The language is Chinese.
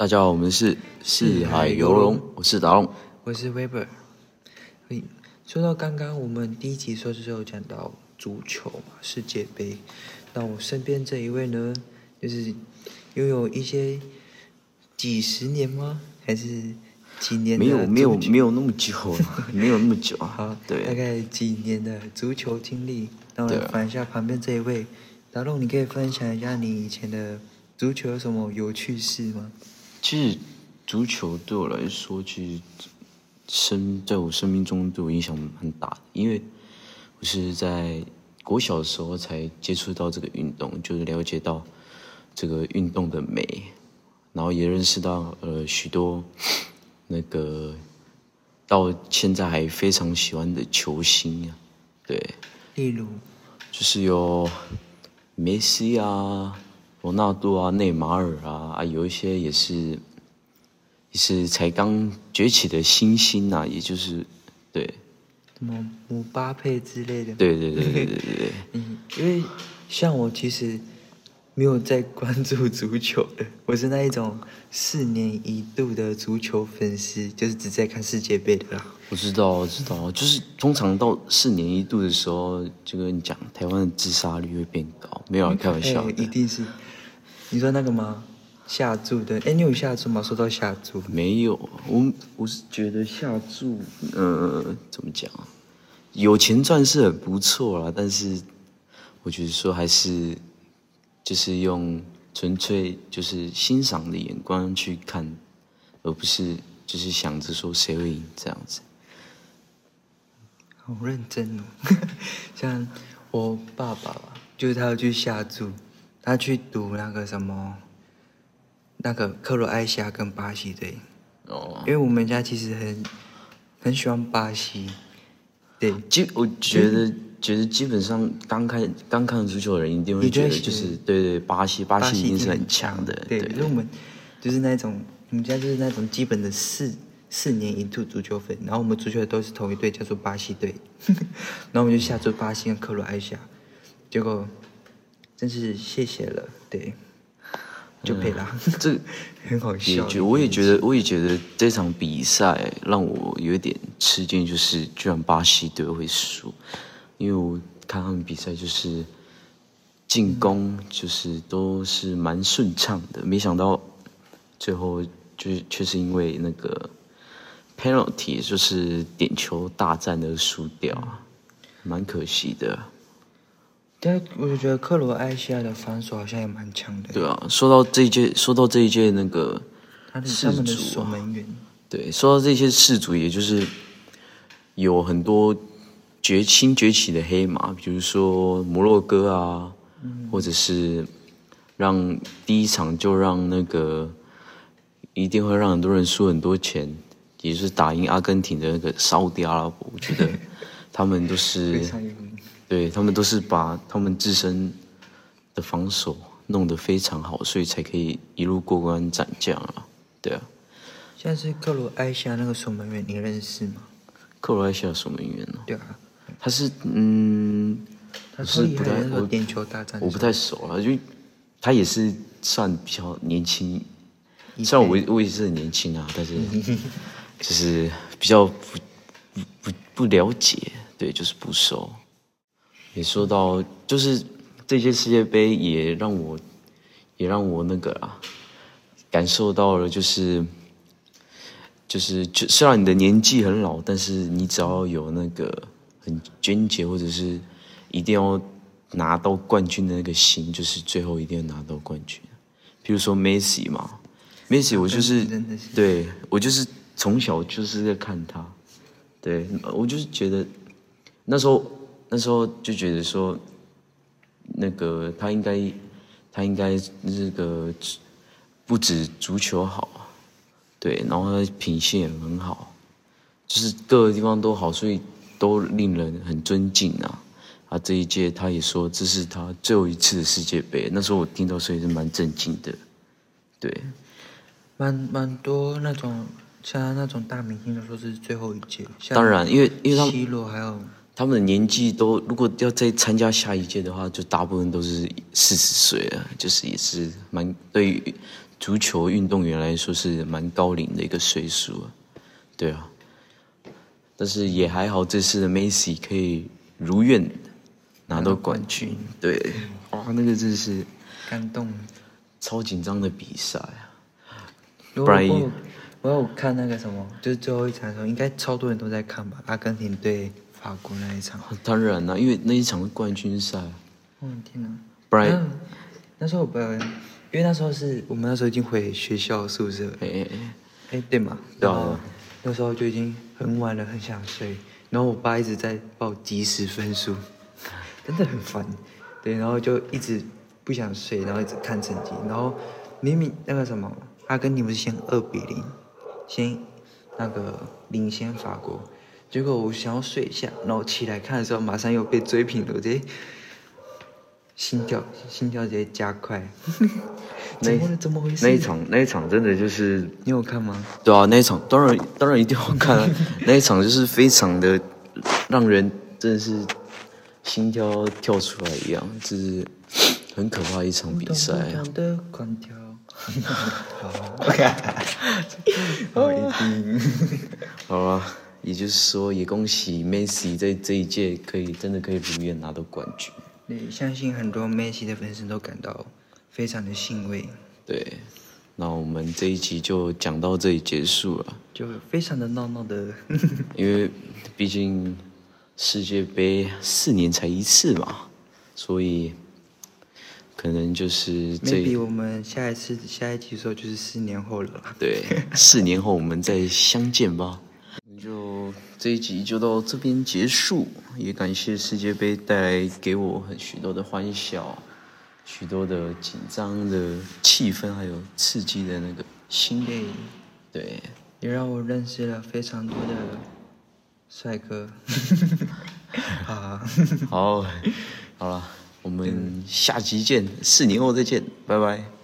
大家好，我们是四海游龙，我是达龙。我是 Weber。嘿，说到刚刚我们第一集说的时候讲到足球嘛，世界杯。那我身边这一位呢，就是拥有一些几十年吗？还是几年的没有没有没有那么久啊，没有那么久啊。好，大，概几年的足球经历。那我对啊来翻一下旁边这一位，达龙，你可以分享一下你以前的足球有什么有趣事吗？其实足球对我来说，其实生在我生命中对我影响很大的，因为我是在国小的时候才接触到这个运动，就是了解到这个运动的美，然后也认识到呃许多那个到现在还非常喜欢的球星啊，对。例如，就是有梅西啊、罗纳多啊、内马尔啊，啊，有一些也是也是才刚崛起的新星啊，也就是对什么姆巴佩之类的。对对对对对对对，嗯，因为像我其实没有在关注足球的，我是那一种四年一度的足球粉丝，就是只在看世界杯的啦。我知道我知道，就是通常到四年一度的时候，就跟你讲，台湾的自杀率会变高，没有啊开玩笑哎一，定是。你说那个吗？下注的？哎，你有下注吗？说到下注，没有，我我是觉得下注，呃，怎么讲啊？有钱赚是很不错啦，但是我觉得说还是就是用纯粹就是欣赏的眼光去看，而不是就是想着说谁会赢这样子。好认真哦。像我爸爸吧，就是他要去下注，他去赌那个什么，那个克罗埃西亚跟巴西队。哦。因，为我们家其实很很喜欢巴西，对，基我觉得觉得基本上刚开刚看足球的人一定会一定会觉得就是对对巴西巴西一定是很强的，对，因为我们就是那种我们家就是那种基本的四四年一度足球粉，然后我们足球都是同一队，叫做巴西队，然后我们就下注巴西跟克罗埃西亚，结果真是谢谢了，对，就赔了，这 很好笑，也我也觉得，我也觉得这场比赛让我有一点吃惊，就是居然巴西队会输，因为我看他们比赛就是进攻就是都是蛮顺畅的，没想到最后就是却是因为那个 penalty 就是点球大战而输掉啊，蛮可惜的。但我就觉得克罗埃西亚的防守好像也蛮强的，对啊，说到这一届，说到这一届那个他的世他们的足啊守门员，对，说到这些氏族，也就是有很多崛新崛起的黑马，比如说摩洛哥啊，或者是让第一场就让那个一定会让很多人输很多钱，也就是打赢阿根廷的那个沙烏地阿拉伯，我觉得 他们都是。对他们都是把他们自身的防守弄得非常好，所以才可以一路过关斩将啊，对啊。像是克罗埃西亚那个守门员，你认识吗？克罗埃西亚守门员哦，对啊，他是嗯，他是不太我点球大战，我不太熟了，就他也是算比较年轻，虽然我我也是很年轻啊，但是 就是比较不不不不了解，对，就是不熟。也说到，就是这届世界杯也让我也让我那个啊，感受到了，就是就是就虽然你的年纪很老，但是你只要有那个很坚决，或者是一定要拿到冠军的那个心，就是最后一定要拿到冠军。比如说梅西嘛，梅西我就是对我就是从小就是在看他，对我就是觉得那时候那时候就觉得说，那个他应该他应该那个不止足球好啊，对，然后他品性也很好，就是各个地方都好，所以都令人很尊敬啊。啊，这一届他也说这是他最后一次的世界杯，那时候我听到所以是蛮震惊的，对。蛮蛮多那种像他那种大明星都说是最后一届，像当然，因为因为他们 C 罗还有他们的年纪都如果要再参加下一届的话，就大部分都是四十岁了，就是也是蛮对于足球运动员来说是蛮高龄的一个岁数啊。对啊，但是也还好，这次的 Messi 可以如愿拿到冠军。对，哇，那个真是感动。超紧张的比赛啊！不然我有看那个什么，就是最后一场的时候，应该超多人都在看吧？阿根廷对法国那一场。当然啦，因为那一场是冠军赛。哦天哪！不然那时候我不，因为那时候是我们那时候已经回学校宿舍。哎哎哎，哎对嘛？对啊。那时候就已经很晚了，很想睡。然后我爸一直在报即时分数，真的很烦。对，然后就一直。不想睡，然后一直看成绩，然后明明那个什么，阿根廷不是先二比零，先那个领先法国，结果我想要睡一下，然后起来看的时候，马上又被追平了，我直接心跳心跳直接加快。怎么怎么回事？那一场那一场真的就是你有看吗？对啊，那一场当然当然一定要看啊，那一场就是非常的让人真的是心跳跳出来一样，就是。很可怕一场比赛。好，OK，好，一定。好啊，也就是说，也恭喜 Messi 在这一届可以真的可以如愿拿到冠军。对，相信很多 Messi 的粉丝都感到非常的欣慰。对，那我们这一集就讲到这里结束了。就非常的闹闹的，因为毕竟世界杯四年才一次嘛，所以。可能就是这。比我们下一次下一集的时候就是四年后了。对，四年后我们再相见吧。就这一集就到这边结束，也感谢世界杯带来给我很许多的欢笑，许多的紧张的气氛，还有刺激的那个心。对，也让我认识了非常多的帅哥。好，好，好了。我们下集见，四年后再见，拜拜。